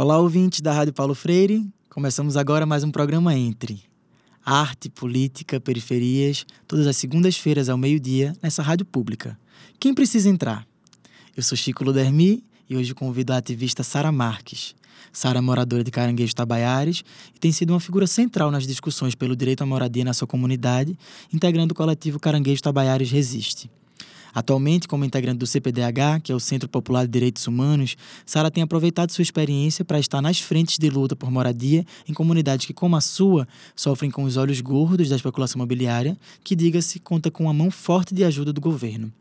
Olá, ouvintes da Rádio Paulo Freire. Começamos agora mais um programa Entre. Arte, política, periferias, todas as segundas-feiras ao meio-dia, nessa rádio pública. Quem precisa entrar? Eu sou Chico Ludermi e hoje convido a ativista Sara Marques. Sara é moradora de Caranguejo Tabaiares e tem sido uma figura central nas discussões pelo direito à moradia na sua comunidade, integrando o coletivo Caranguejo Tabaiares Resiste. Atualmente, como integrante do CPDH, que é o Centro Popular de Direitos Humanos, Sara tem aproveitado sua experiência para estar nas frentes de luta por moradia em comunidades que, como a sua, sofrem com os olhos gordos da especulação imobiliária, que, diga-se, conta com uma mão forte de ajuda do governo.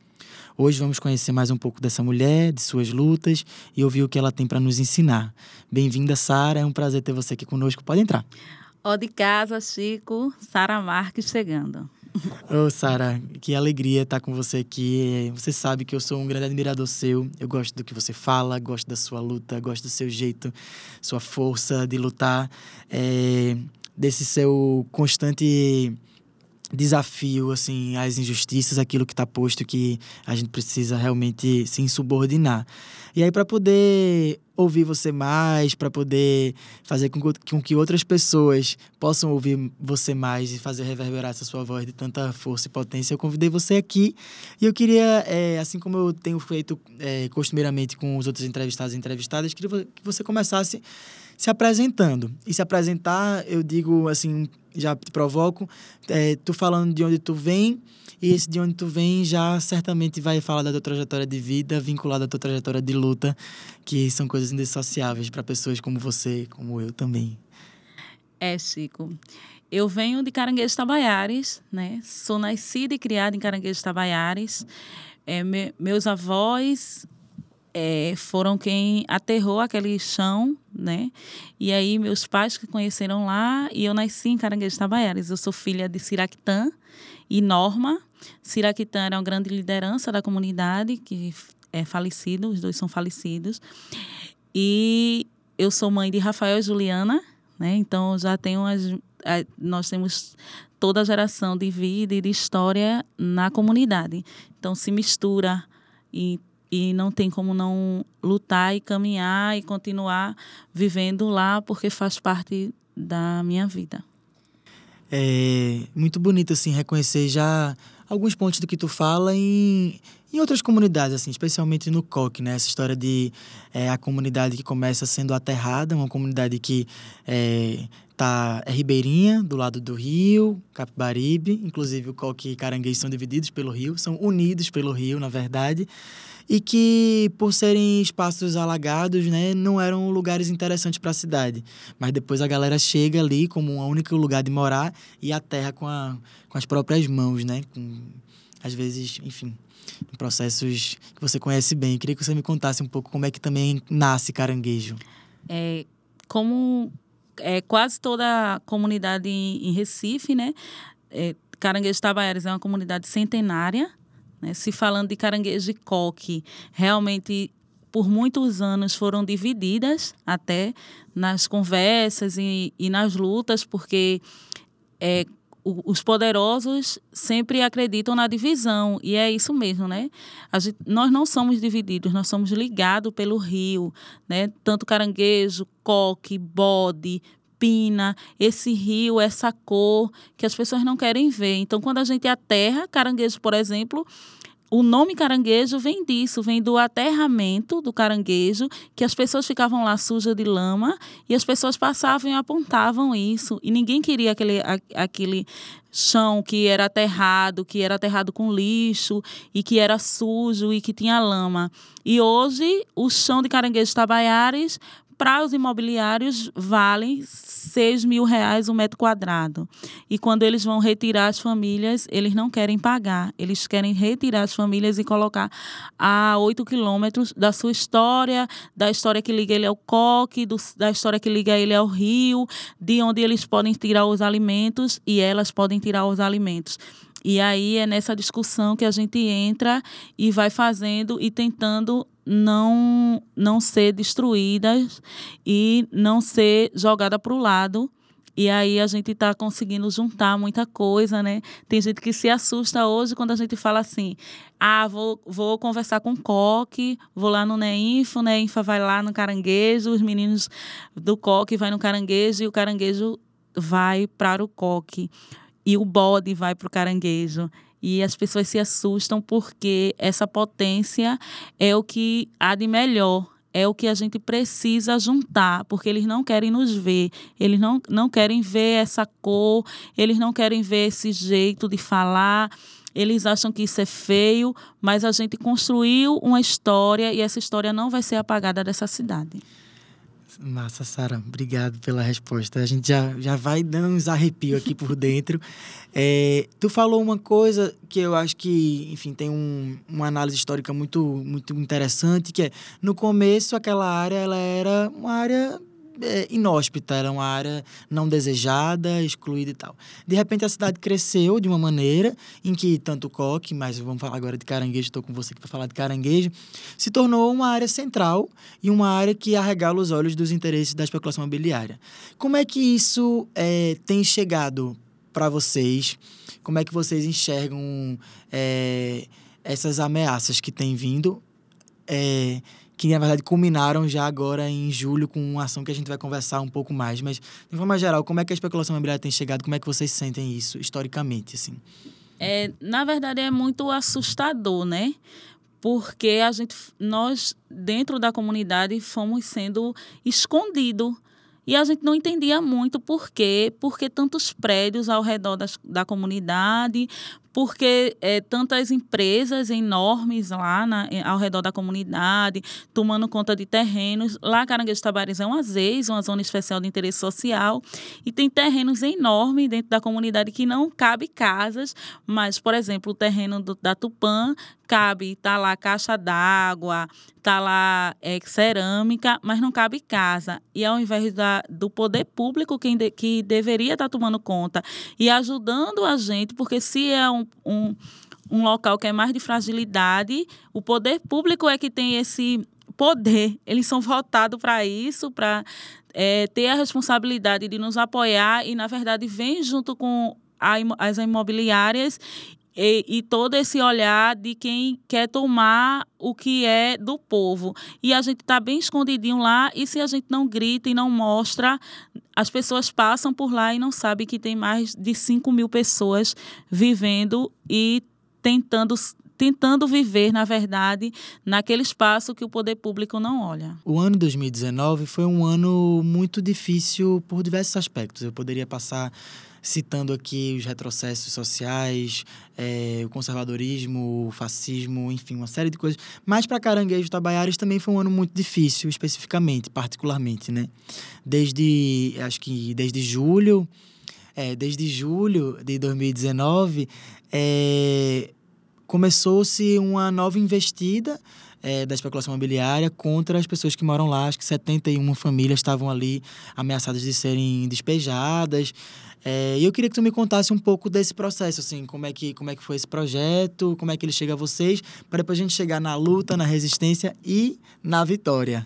Hoje vamos conhecer mais um pouco dessa mulher, de suas lutas e ouvir o que ela tem para nos ensinar. Bem-vinda, Sara. É um prazer ter você aqui conosco. Pode entrar. Ó de casa, Chico. Sara Marques chegando. Ô, oh, Sara, que alegria estar com você aqui. Você sabe que eu sou um grande admirador seu. Eu gosto do que você fala, gosto da sua luta, gosto do seu jeito, sua força de lutar, é, desse seu constante desafio assim às injustiças, aquilo que está posto que a gente precisa realmente se insubordinar. E aí para poder ouvir você mais, para poder fazer com, com que outras pessoas possam ouvir você mais e fazer reverberar essa sua voz de tanta força e potência, eu convidei você aqui e eu queria, é, assim como eu tenho feito é, costumeiramente com os outros entrevistados e entrevistadas, queria que você começasse se apresentando. E se apresentar, eu digo assim, já te provoco, é, tu falando de onde tu vem, e esse de onde tu vem já certamente vai falar da tua trajetória de vida, vinculada à tua trajetória de luta, que são coisas indissociáveis para pessoas como você, como eu também. É, Chico. Eu venho de Caranguejo Tabaiares, né? Sou nascida e criada em Caranguejo Tabaiares. É, me, meus avós é, foram quem aterrou aquele chão, né? E aí meus pais que conheceram lá e eu nasci em Caranguejo Tabaiares. Eu sou filha de Siraquitã e Norma. Siraquitã era uma grande liderança da comunidade que é falecido, os dois são falecidos. E eu sou mãe de Rafael e Juliana, né? Então já tenho as, nós temos toda a geração de vida e de história na comunidade. Então se mistura e e não tem como não lutar e caminhar e continuar vivendo lá porque faz parte da minha vida. É muito bonito assim reconhecer já alguns pontos do que tu fala em, em outras comunidades assim, especialmente no COC, né? Essa história de é, a comunidade que começa sendo aterrada, uma comunidade que é, tá é ribeirinha do lado do rio, Capibaribe, inclusive o COC e Caranguejo são divididos pelo rio, são unidos pelo rio, na verdade e que, por serem espaços alagados, né, não eram lugares interessantes para a cidade. Mas depois a galera chega ali como um único lugar de morar e a terra com, a, com as próprias mãos, né? Com, às vezes, enfim, processos que você conhece bem. Eu queria que você me contasse um pouco como é que também nasce caranguejo. É, como é, quase toda a comunidade em, em Recife, né? É, Caranguejo Tabaiares é uma comunidade centenária, né? Se falando de caranguejo e coque, realmente por muitos anos foram divididas até nas conversas e, e nas lutas, porque é, os poderosos sempre acreditam na divisão, e é isso mesmo, né? Gente, nós não somos divididos, nós somos ligados pelo rio, né? Tanto caranguejo, coque, bode, pina, esse rio, essa cor que as pessoas não querem ver. Então, quando a gente aterra, caranguejo, por exemplo, o nome caranguejo vem disso, vem do aterramento do caranguejo, que as pessoas ficavam lá sujas de lama e as pessoas passavam e apontavam isso. E ninguém queria aquele, aquele chão que era aterrado, que era aterrado com lixo e que era sujo e que tinha lama. E hoje, o chão de caranguejo Tabaiares para os imobiliários valem 6 mil reais o um metro quadrado. E quando eles vão retirar as famílias, eles não querem pagar. Eles querem retirar as famílias e colocar a 8 quilômetros da sua história, da história que liga ele ao coque, do, da história que liga ele ao rio, de onde eles podem tirar os alimentos e elas podem tirar os alimentos. E aí é nessa discussão que a gente entra e vai fazendo e tentando não não ser destruídas e não ser jogada para o lado E aí a gente está conseguindo juntar muita coisa, né? Tem gente que se assusta hoje quando a gente fala assim: ah, vou, vou conversar com o Coque, vou lá no Neinfo, o Neinfo vai lá no caranguejo, os meninos do Coque vai no caranguejo e o caranguejo vai para o Coque. E o bode vai para o caranguejo. E as pessoas se assustam porque essa potência é o que há de melhor é o que a gente precisa juntar, porque eles não querem nos ver, eles não, não querem ver essa cor, eles não querem ver esse jeito de falar, eles acham que isso é feio, mas a gente construiu uma história e essa história não vai ser apagada dessa cidade. Massa, Sara. Obrigado pela resposta. A gente já, já vai dando uns arrepios aqui por dentro. É, tu falou uma coisa que eu acho que, enfim, tem um, uma análise histórica muito, muito interessante, que é, no começo, aquela área, ela era uma área é, inóspita, era uma área não desejada, excluída e tal. De repente a cidade cresceu de uma maneira em que tanto coque, mas vamos falar agora de caranguejo, estou com você aqui para falar de caranguejo, se tornou uma área central e uma área que arregala os olhos dos interesses da especulação imobiliária. Como é que isso é, tem chegado para vocês? Como é que vocês enxergam é, essas ameaças que têm vindo? É, que na verdade culminaram já agora em julho com uma ação que a gente vai conversar um pouco mais. Mas, de forma geral, como é que a especulação imobiliária tem chegado? Como é que vocês sentem isso historicamente, assim? É, na verdade, é muito assustador, né? Porque a gente, nós, dentro da comunidade, fomos sendo escondidos. E a gente não entendia muito por quê, porque tantos prédios ao redor das, da comunidade, porque é, tantas empresas enormes lá na, ao redor da comunidade, tomando conta de terrenos. Lá, Caranguejo Tabares é uma ZEIS, uma zona especial de interesse social, e tem terrenos enormes dentro da comunidade que não cabe casas, mas, por exemplo, o terreno do, da Tupã cabe, tá lá caixa d'água, tá lá é, cerâmica, mas não cabe casa. E ao invés da, do poder público quem de, que deveria estar tá tomando conta e ajudando a gente, porque se é um, um, um local que é mais de fragilidade, o poder público é que tem esse poder. Eles são votados para isso, para é, ter a responsabilidade de nos apoiar e, na verdade, vem junto com as imobiliárias e, e, todo esse olhar de quem quer tomar o que é do povo. E a gente está bem escondidinho lá, e se a gente não grita e não mostra, as pessoas passam por lá e não sabem que tem mais de 5 mil pessoas vivendo e tentando tentando viver, na verdade, naquele espaço que o poder público não olha. O ano 2019 foi um ano muito difícil por diversos aspectos. Eu poderia passar citando aqui os retrocessos sociais, é, o conservadorismo, o fascismo, enfim, uma série de coisas. Mas para Caranguejo Tabaiares também foi um ano muito difícil, especificamente, particularmente, né? Desde, acho que desde julho, é, desde julho de 2019, é, começou-se uma nova investida é, da especulação imobiliária contra as pessoas que moram lá. Acho que 71 famílias estavam ali ameaçadas de serem despejadas. É, e eu queria que tu me contasse um pouco desse processo, assim, como é que, como é que foi esse projeto, como é que ele chega a vocês, para depois a gente chegar na luta, na resistência e na vitória.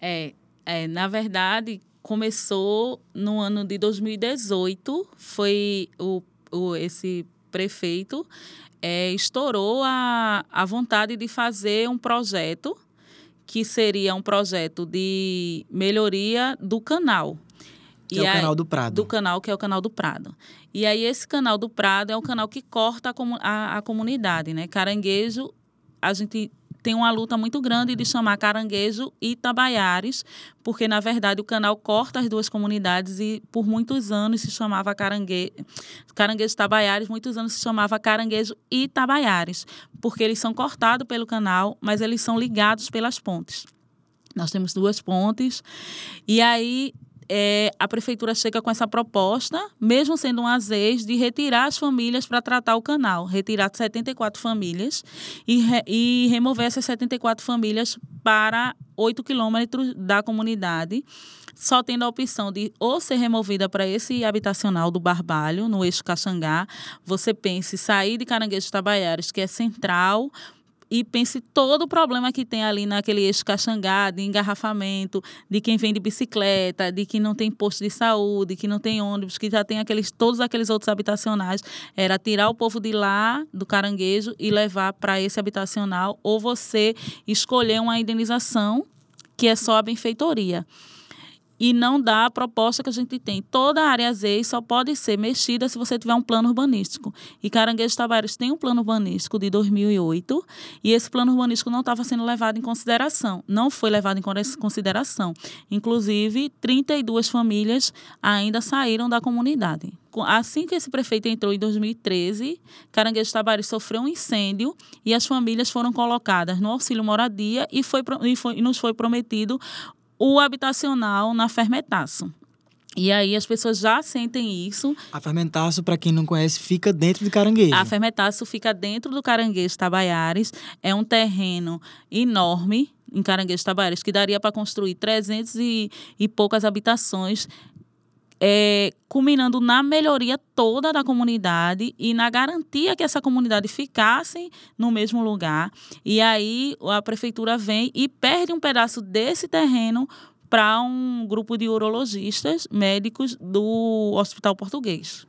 É, é na verdade, começou no ano de 2018, foi o, o esse prefeito é, estourou a, a vontade de fazer um projeto que seria um projeto de melhoria do canal. Que e é o aí, canal do Prado. Do canal, que é o canal do Prado. E aí, esse canal do Prado é o canal que corta a, a, a comunidade, né? Caranguejo, a gente tem uma luta muito grande de chamar Caranguejo e Itabaiares, porque, na verdade, o canal corta as duas comunidades e, por muitos anos, se chamava Carangue... Caranguejo Itabaiares, muitos anos se chamava Caranguejo e Itabaiares, porque eles são cortados pelo canal, mas eles são ligados pelas pontes. Nós temos duas pontes. E aí é, a prefeitura chega com essa proposta, mesmo sendo um AZES, de retirar as famílias para tratar o canal, retirar 74 famílias e, re, e remover essas 74 famílias para 8 quilômetros da comunidade, só tendo a opção de ou ser removida para esse habitacional do Barbalho, no eixo Caxangá, você pense sair de Caranguejo Tabaiares, que é central, e pense todo o problema que tem ali naquele eixo Caxangá, de engarrafamento, de quem vem de bicicleta, de que não tem posto de saúde, que não tem ônibus, que já tem aqueles todos aqueles outros habitacionais, era tirar o povo de lá, do caranguejo, e levar para esse habitacional, ou você escolher uma indenização que é só a benfeitoria e não dá a proposta que a gente tem. Toda a área Z só pode ser mexida se você tiver um plano urbanístico. E Caranguejo Tavares tem um plano urbanístico de 2008 e esse plano urbanístico não estava sendo levado em consideração. Não foi levado em consideração. Inclusive, 32 famílias ainda saíram da comunidade. Assim que esse prefeito entrou em 2013, Caranguejo Tavares sofreu um incêndio e as famílias foram colocadas no auxílio moradia e, foi, e, foi, e nos foi prometido o habitacional na Fermentaço. E aí as pessoas já sentem isso. A Fermentaço, para quem não conhece, fica dentro do Caranguejo. A Fermentaço fica dentro do Caranguejo Tabaiares. É um terreno enorme em Caranguejo Tabaiares que daria para construir 300 e, e poucas habitações. É, culminando na melhoria toda da comunidade e na garantia que essa comunidade ficasse no mesmo lugar. E aí a prefeitura vem e perde um pedaço desse terreno para um grupo de urologistas médicos do Hospital Português.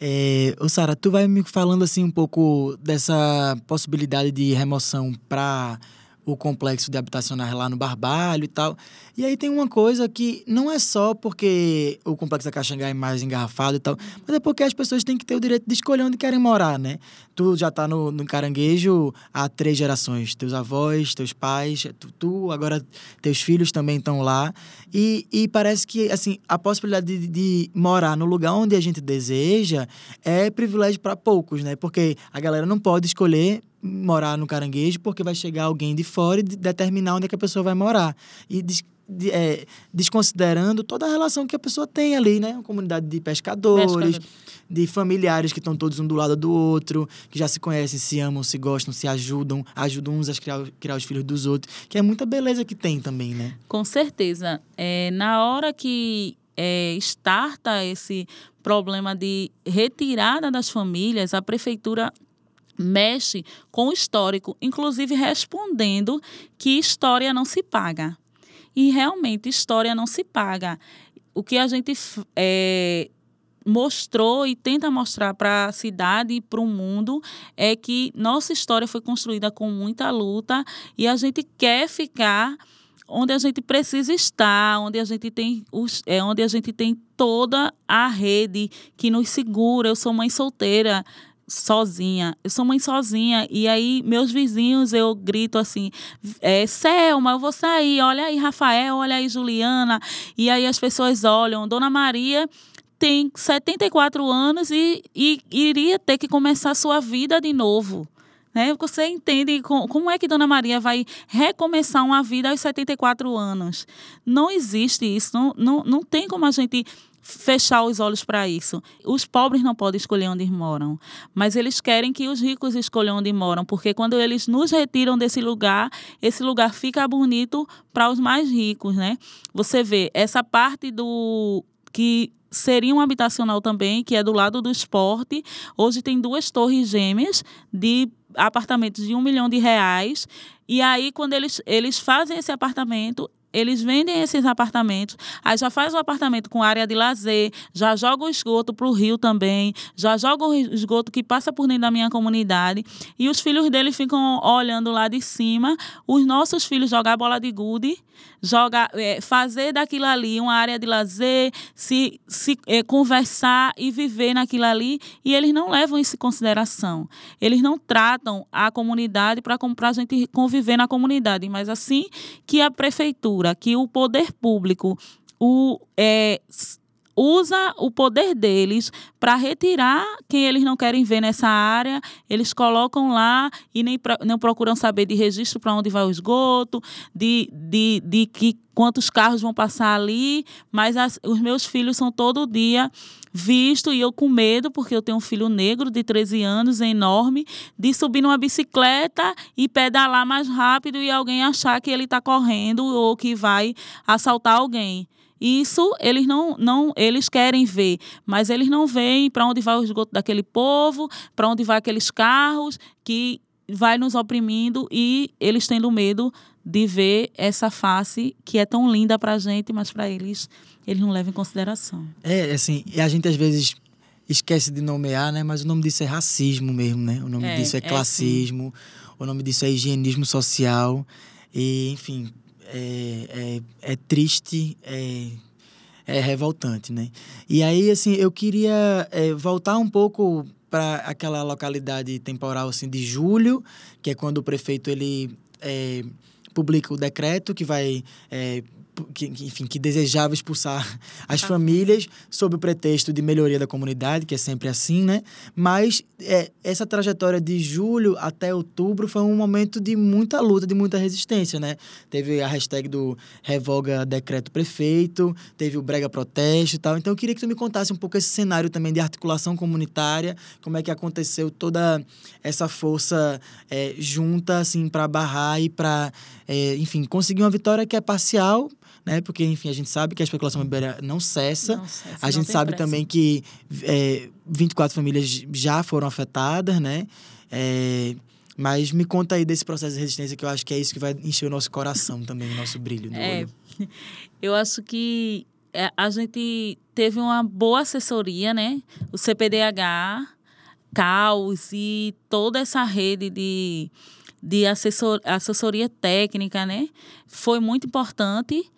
É, ô Sara, tu vai me falando assim um pouco dessa possibilidade de remoção para o complexo de habitacionais lá no Barbalho e tal. E aí tem uma coisa que não é só porque o complexo da Caxangá é mais engarrafado e tal, mas é porque as pessoas têm que ter o direito de escolher onde querem morar, né? Tu já tá no, no caranguejo há três gerações. Teus avós, teus pais, tu, tu agora teus filhos também estão lá. E, e parece que, assim, a possibilidade de, de morar no lugar onde a gente deseja é privilégio para poucos, né? Porque a galera não pode escolher morar no caranguejo porque vai chegar alguém de fora e determinar onde é que a pessoa vai morar. E de, é, desconsiderando toda a relação que a pessoa tem ali, né? Uma comunidade de pescadores, Pescador. de familiares que estão todos um do lado do outro, que já se conhecem, se amam, se gostam, se ajudam, ajudam uns a criar, criar os filhos dos outros, que é muita beleza que tem também, né? Com certeza. É, na hora que é, starta esse problema de retirada das famílias, a prefeitura mexe com o histórico, inclusive respondendo que história não se paga. E realmente, história não se paga. O que a gente é, mostrou e tenta mostrar para a cidade e para o mundo é que nossa história foi construída com muita luta e a gente quer ficar onde a gente precisa estar, onde a gente tem os, é onde a gente tem toda a rede que nos segura. Eu sou mãe solteira, sozinha. Eu sou mãe sozinha. E aí, meus vizinhos, eu grito assim: é, Selma, eu vou sair. Olha aí, Rafael, olha aí, Juliana. E aí as pessoas olham. Dona Maria tem 74 anos e, e iria ter que começar sua vida de novo. Né? Você entende como é que Dona Maria vai recomeçar uma vida aos 74 anos? Não existe isso, não, não, não tem como a gente fechar os olhos para isso. Os pobres não podem escolher onde moram, mas eles querem que os ricos escolham onde moram, porque quando eles nos retiram desse lugar, esse lugar fica bonito para os mais ricos, né? Você vê essa parte do que seria um habitacional também, que é do lado do esporte. Hoje tem duas torres gêmeas de apartamentos de um milhão de reais. E aí, quando eles, eles fazem esse apartamento, eles vendem esses apartamentos, aí já faz o apartamento com área de lazer, já joga o esgoto para o rio também, já joga o esgoto que passa por dentro da minha comunidade, e os filhos dele ficam olhando lá de cima, os nossos filhos jogar bola de gude, jogar, é, fazer daquilo ali uma área de lazer, se, se é, conversar e viver naquilo ali, e eles não levam isso em consideração. Eles não tratam a comunidade para a gente conviver na comunidade, mas assim que a prefeitura que o poder público o, é, usa o poder deles para retirar quem eles não querem ver nessa área, eles colocam lá e nem não procuram saber de registro para onde vai o esgoto, de, de, de que quantos carros vão passar ali, mas as, os meus filhos são todo dia visto e eu com medo, porque eu tenho um filho negro de 13 anos, enorme, de subir numa bicicleta e pedalar mais rápido e alguém achar que ele está correndo ou que vai assaltar alguém. Isso eles não, não eles querem ver, mas eles não veem para onde vai o esgoto daquele povo, para onde vai aqueles carros que vai nos oprimindo e eles tendo medo de ver essa face que é tão linda para a gente, mas para eles eles não levam em consideração. É, assim, a gente às vezes esquece de nomear, né? Mas o nome disso é racismo mesmo, né? O nome é, disso é, é classismo, é, o nome disso é higienismo social. E, enfim, é, é, é triste, é, é revoltante, né? E aí, assim, eu queria é, voltar um pouco para aquela localidade temporal assim de julho, que é quando o prefeito ele é, publica o decreto que vai é, que, enfim, que desejava expulsar as ah. famílias sob o pretexto de melhoria da comunidade, que é sempre assim, né? Mas é, essa trajetória de julho até outubro foi um momento de muita luta, de muita resistência, né? Teve a hashtag do revoga decreto prefeito, teve o brega protesto e tal. Então eu queria que tu me contasse um pouco esse cenário também de articulação comunitária, como é que aconteceu toda essa força é, junta, assim, para barrar e para, é, enfim, conseguir uma vitória que é parcial, né? Porque, enfim, a gente sabe que a especulação imobiliária não cessa. Não cessa a gente sabe pressa. também que é, 24 famílias já foram afetadas, né? É, mas me conta aí desse processo de resistência, que eu acho que é isso que vai encher o nosso coração também, o nosso brilho no é, olho. Eu acho que é, a gente teve uma boa assessoria, né? O CPDH, CAUS e toda essa rede de, de assessor, assessoria técnica, né? Foi muito importante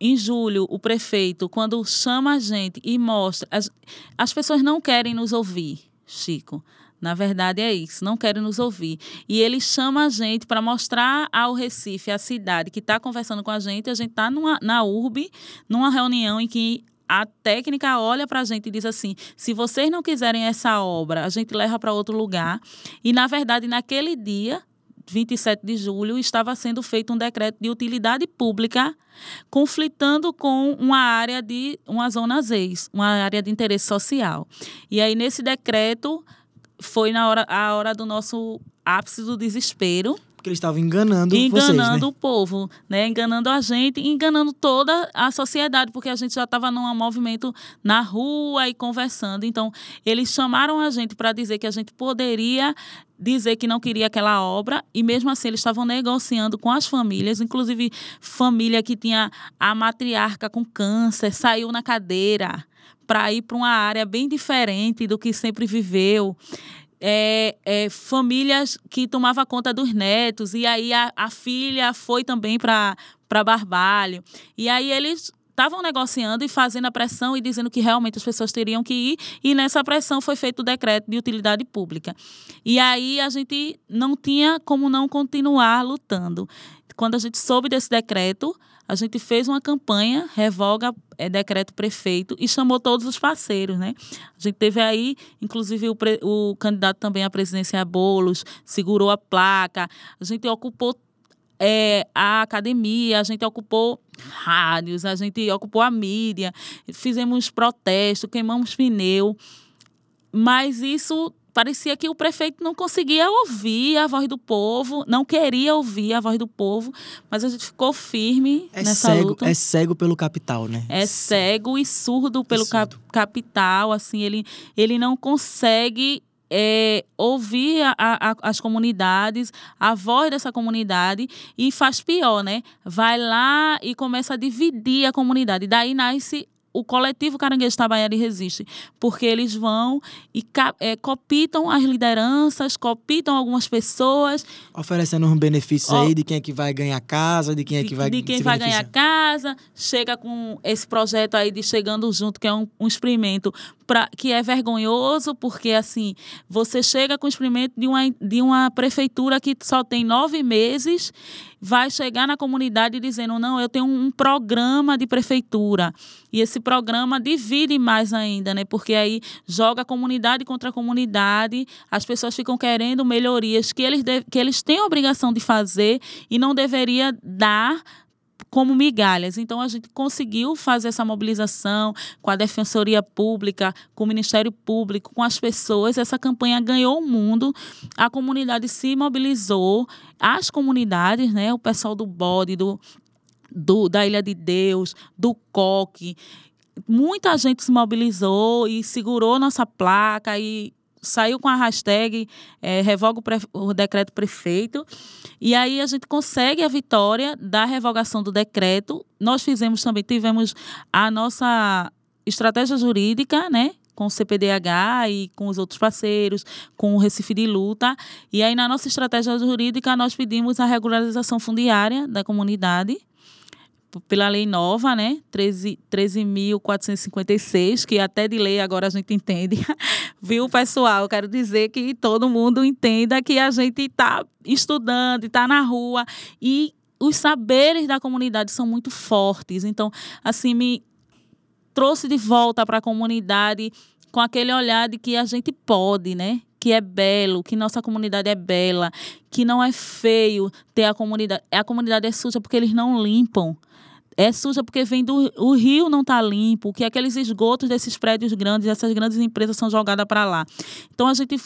em julho, o prefeito, quando chama a gente e mostra. As, as pessoas não querem nos ouvir, Chico. Na verdade é isso, não querem nos ouvir. E ele chama a gente para mostrar ao Recife, a cidade que está conversando com a gente, a gente está na URB, numa reunião em que a técnica olha para a gente e diz assim: se vocês não quiserem essa obra, a gente leva para outro lugar. E, na verdade, naquele dia, 27 de julho, estava sendo feito um decreto de utilidade pública conflitando com uma área de uma zona ZEIS, uma área de interesse social. E aí nesse decreto foi na hora a hora do nosso ápice do desespero porque eles estavam enganando Enganando vocês, né? o povo, né? Enganando a gente, enganando toda a sociedade, porque a gente já estava num movimento na rua e conversando. Então, eles chamaram a gente para dizer que a gente poderia dizer que não queria aquela obra e mesmo assim eles estavam negociando com as famílias, inclusive família que tinha a matriarca com câncer, saiu na cadeira para ir para uma área bem diferente do que sempre viveu é, é, famílias que tomava conta dos netos, e aí a, a filha foi também para Barbalho. E aí eles estavam negociando e fazendo a pressão e dizendo que realmente as pessoas teriam que ir, e nessa pressão foi feito o decreto de utilidade pública. E aí a gente não tinha como não continuar lutando. Quando a gente soube desse decreto, a gente fez uma campanha, revoga é, decreto prefeito, e chamou todos os parceiros, né? A gente teve aí, inclusive, o, pre, o candidato também à presidência Bolos, segurou a placa, a gente ocupou é, a academia, a gente ocupou rádios, a gente ocupou a mídia, fizemos protesto, queimamos pneu, mas isso parecia que o prefeito não conseguia ouvir a voz do povo, não queria ouvir a voz do povo, mas a gente ficou firme é nessa cego, luta. É cego pelo capital, né? É cego e surdo pelo surdo. capital, assim, ele, ele não consegue é, ouvir a, a, as comunidades, a voz dessa comunidade e faz pior, né? Vai lá e começa a dividir a comunidade. Daí nasce o coletivo Caranguejo Tabaiara resiste, porque eles vão e é, copitam as lideranças, copitam algumas pessoas. Oferecendo um benefício aí de quem é que vai ganhar casa, de quem é que vai De quem vai ganhar casa, chega com esse projeto aí de Chegando Junto, que é um, um experimento pra, que é vergonhoso, porque assim, você chega com o experimento de uma, de uma prefeitura que só tem nove meses, vai chegar na comunidade dizendo, não, eu tenho um, programa de prefeitura. E esse programa divide mais ainda, né? Porque aí joga comunidade contra comunidade, as pessoas ficam querendo melhorias que eles, de, que eles têm a obrigação de fazer e não deveria dar como migalhas. Então, a gente conseguiu fazer essa mobilização com a Defensoria Pública, com o Ministério Público, com as pessoas. Essa campanha ganhou o mundo, a comunidade se mobilizou, as comunidades, né, o pessoal do bode, do, do, da Ilha de Deus, do Coque, muita gente se mobilizou e segurou nossa placa e saiu com a hashtag é, revoga o, o, decreto prefeito. E aí a gente consegue a vitória da revogação do decreto. Nós fizemos também, tivemos a nossa estratégia jurídica, né? Com o CPDH e com os outros parceiros, com o Recife de Luta. E aí, na nossa estratégia jurídica, nós pedimos a regularização fundiária da comunidade pela lei nova, né? 13.456, 13 que até de lei agora a gente entende. Viu, pessoal? Eu quero dizer que todo mundo entenda que a gente está estudando, está na rua e os saberes da comunidade são muito fortes. Então, assim, me trouxe de volta para a comunidade com aquele olhar de que a gente pode, né? Que é belo, que nossa comunidade é bela, que não é feio ter a comunidade. A comunidade é suja porque eles não limpam é suja porque vem do o rio não está limpo, que aqueles esgotos desses prédios grandes, essas grandes empresas são jogadas para lá. Então a gente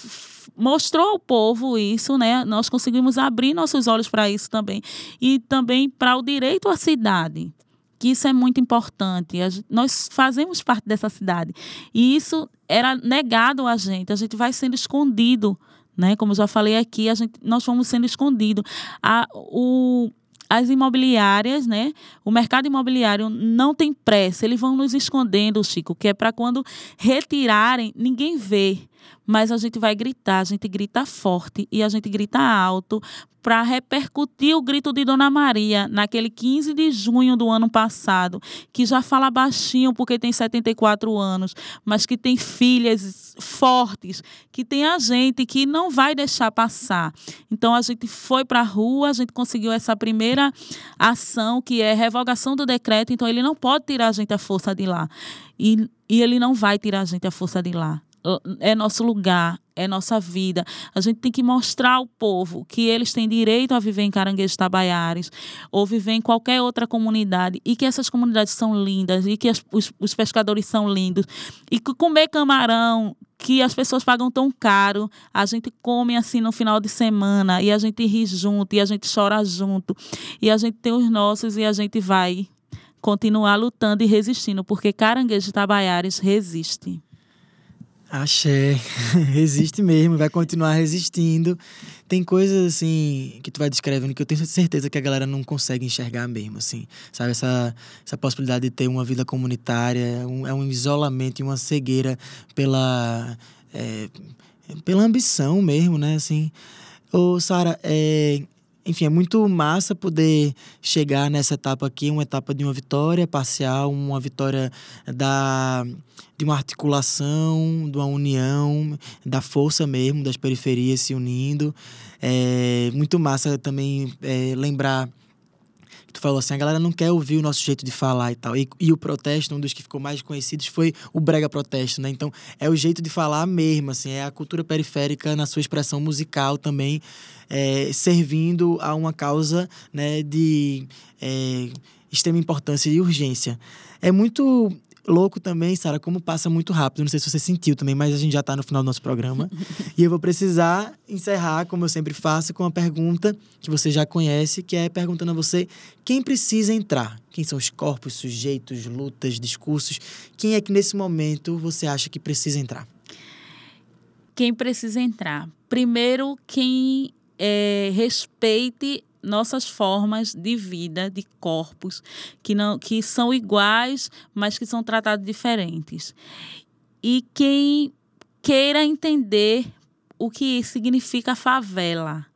mostrou ao povo isso, né? Nós conseguimos abrir nossos olhos para isso também e também para o direito à cidade. Que isso é muito importante. Nós fazemos parte dessa cidade. E isso era negado a gente. A gente vai sendo escondido, né? Como já falei aqui, a gente, nós fomos sendo escondidos. A, o, as imobiliárias, né? O mercado imobiliário não tem pressa, eles vão nos escondendo, Chico, que é para quando retirarem, ninguém vê. Mas a gente vai gritar, a gente grita forte e a gente grita alto para repercutir o grito de Dona Maria naquele 15 de junho do ano passado, que já fala baixinho porque tem 74 anos, mas que tem filhas fortes, que tem a gente que não vai deixar passar. Então a gente foi para a rua, a gente conseguiu essa primeira ação, que é revogação do decreto, então ele não pode tirar a gente a força de lá. E, e ele não vai tirar a gente a força de lá é nosso lugar, é nossa vida. A gente tem que mostrar ao povo que eles têm direito a viver em Caranguejos Tabaiares ou viver em qualquer outra comunidade e que essas comunidades são lindas e que as, os, os pescadores são lindos e que comer camarão que as pessoas pagam tão caro, a gente come assim no final de semana e a gente ri junto e a gente chora junto e a gente tem os nossos e a gente vai continuar lutando e resistindo porque Caranguejo Tabaiares resiste. Axé, resiste mesmo, vai continuar resistindo. Tem coisas assim que tu vai descrevendo que eu tenho certeza que a galera não consegue enxergar mesmo, assim. Sabe, essa, essa possibilidade de ter uma vida comunitária, um, é um isolamento e uma cegueira pela, é, pela ambição mesmo, né, assim. Ô, Sara, é, enfim, é muito massa poder chegar nessa etapa aqui, uma etapa de uma vitória parcial, uma vitória da, de uma articulação, de uma união, da força mesmo das periferias se unindo. É muito massa também é, lembrar tu falou assim, a galera não quer ouvir o nosso jeito de falar e tal. E, e, o protesto, um dos que ficou mais conhecidos foi o brega protesto, né? Então, é o jeito de falar mesmo, assim, é a cultura periférica na sua expressão musical também, é, servindo a uma causa, né, de é, extrema importância e urgência. É muito louco também, Sara, como passa muito rápido. Não sei se você sentiu também, mas a gente já está no final do nosso programa. e eu vou precisar encerrar, como eu sempre faço, com uma pergunta que você já conhece, que é perguntando a você quem precisa entrar. Quem são os corpos, sujeitos, lutas, discursos? Quem é que nesse momento você acha que precisa entrar? Quem precisa entrar? Primeiro, quem é, respeite nossas formas de vida, de corpos, que, não, que são iguais, mas que são tratados diferentes. E quem queira entender o que significa favela.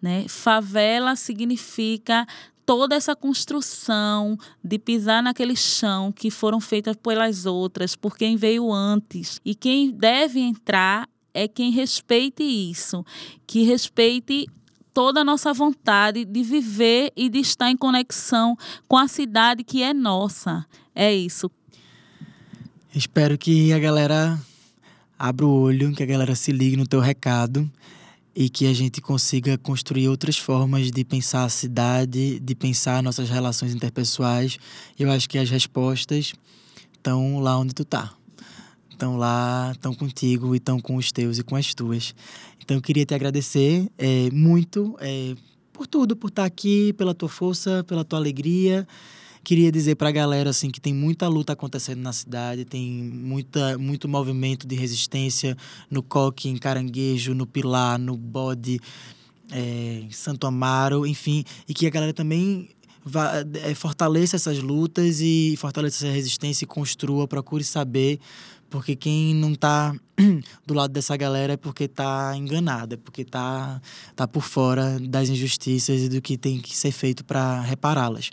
Né? Favela significa toda essa construção de pisar naquele chão que foram feitas pelas outras, por quem veio antes. E quem deve entrar é quem respeite isso, que respeite toda a nossa vontade de viver e de estar em conexão com a cidade que é nossa. É isso. Espero que a galera abra o olho, que a galera se ligue no teu recado e que a gente consiga construir outras formas de pensar a cidade, de pensar nossas relações interpessoais. Eu acho que as respostas estão lá onde tu tá. Estão lá, estão contigo e estão com os teus e com as tuas. Então, eu queria te agradecer é, muito é, por tudo, por estar aqui, pela tua força, pela tua alegria. Queria dizer para a galera assim que tem muita luta acontecendo na cidade, tem muita, muito movimento de resistência no coque, em caranguejo, no pilar, no bode, é, Santo Amaro, enfim, e que a galera também vá, fortaleça essas lutas e fortaleça essa resistência e construa, procure saber porque quem não está do lado dessa galera é porque está enganada, é porque está tá por fora das injustiças e do que tem que ser feito para repará-las.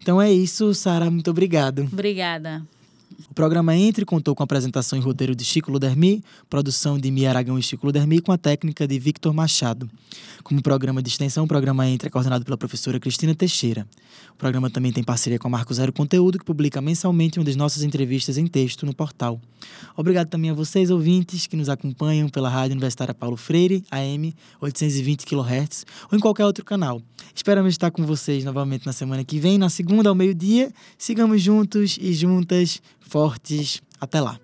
Então é isso, Sara, muito obrigado. Obrigada. O programa Entre contou com a apresentação e roteiro de Chico Ludermi, produção de Mia Aragão e Chico Ludermi, com a técnica de Victor Machado. Como programa de extensão, o programa Entre é coordenado pela professora Cristina Teixeira. O programa também tem parceria com a Marco Zero Conteúdo, que publica mensalmente uma das nossas entrevistas em texto no portal. Obrigado também a vocês, ouvintes, que nos acompanham pela Rádio Universitária Paulo Freire, AM 820 kHz, ou em qualquer outro canal. Esperamos estar com vocês novamente na semana que vem, na segunda ao meio-dia. Sigamos juntos e juntas, fortes. Até lá.